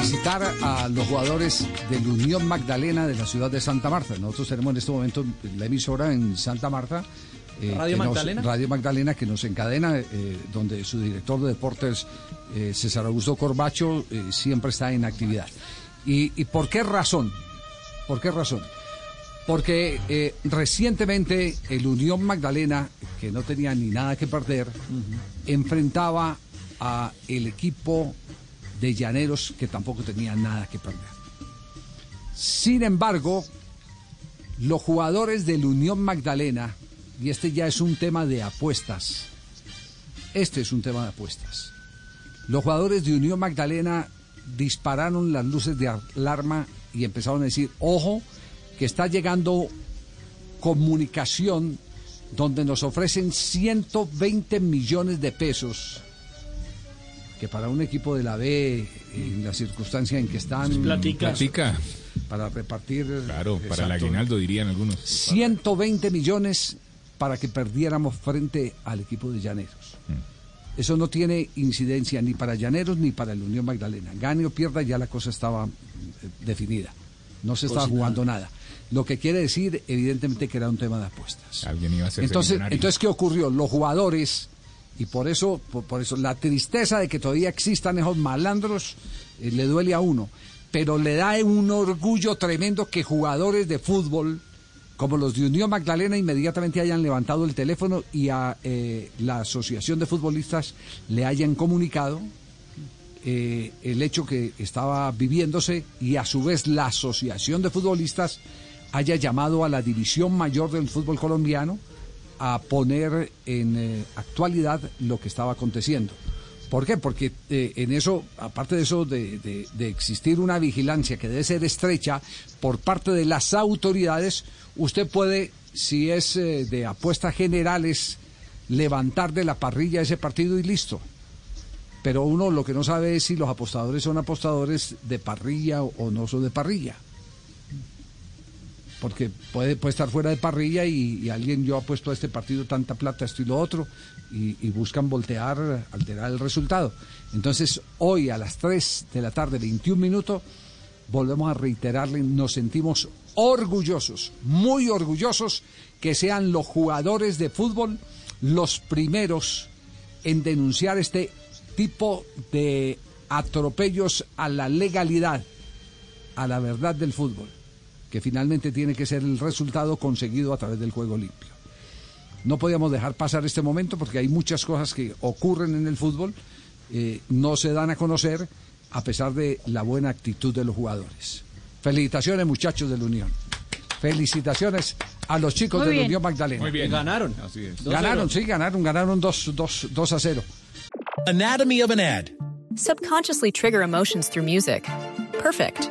Visitar a los jugadores del Unión Magdalena de la ciudad de Santa Marta. Nosotros tenemos en este momento la emisora en Santa Marta. eh, ¿Radio nos- Magdalena? Radio Magdalena que nos encadena, eh, donde su director de deportes, eh, César Augusto Corbacho, siempre está en actividad. ¿Y, y por qué razón? ¿Por qué razón? Porque recientemente el Unión Magdalena, que no tenía ni nada que perder, enfrentaba a el equipo de Llaneros, que tampoco tenía nada que perder. Sin embargo, los jugadores del Unión Magdalena, y este ya es un tema de apuestas, este es un tema de apuestas. Los jugadores de Unión Magdalena dispararon las luces de alarma y empezaron a decir, ojo, que está llegando comunicación donde nos ofrecen 120 millones de pesos, que para un equipo de la B, en la circunstancia en que están, platica. Platica. para repartir... Claro, para el Exacto. aguinaldo dirían algunos. 120 millones para que perdiéramos frente al equipo de Llaneros. Eso no tiene incidencia ni para Llaneros ni para el Unión Magdalena. Gane o pierda, ya la cosa estaba eh, definida. No se estaba jugando nada. Lo que quiere decir, evidentemente, que era un tema de apuestas. Alguien iba a ser Entonces, entonces, ¿qué ocurrió? Los jugadores, y por eso, por, eso, la tristeza de que todavía existan esos malandros eh, le duele a uno. Pero le da un orgullo tremendo que jugadores de fútbol, como los de Unión Magdalena, inmediatamente hayan levantado el teléfono y a eh, la Asociación de Futbolistas le hayan comunicado eh, el hecho que estaba viviéndose y a su vez la Asociación de Futbolistas haya llamado a la División Mayor del Fútbol Colombiano a poner en eh, actualidad lo que estaba aconteciendo. ¿Por qué? Porque eh, en eso, aparte de eso, de, existir una vigilancia que debe ser estrecha por parte de las autoridades, usted puede, si es eh, de apuestas generales, levantar de la parrilla ese partido y listo pero uno lo que no sabe es si los apostadores son apostadores de parrilla o, o no son de parrilla. Porque puede, estar fuera de parrilla y, y alguien, yo apuesto a este partido tanta plata, esto y lo otro, y, y buscan voltear, alterar el resultado. Entonces, hoy a las 3 de la tarde, 21 minutos, volvemos a reiterarle, nos sentimos orgullosos, muy orgullosos que sean los jugadores de fútbol los primeros en denunciar este tipo de atropellos a la legalidad, a la verdad del fútbol, que finalmente tiene que ser el resultado conseguido a través del juego limpio. No podíamos dejar pasar este momento porque hay muchas cosas que ocurren en el fútbol, eh, no se dan a conocer a pesar de la buena actitud de los jugadores. Felicitaciones muchachos de la Unión. Felicitaciones a los chicos Muy de la bien. Unión Magdalena. Muy bien. Ganaron. Así es. Ganaron, sí, ganaron, ganaron 2 dos, dos a 0. Anatomy of an ad. Subconsciously trigger emotions through music. Perfect.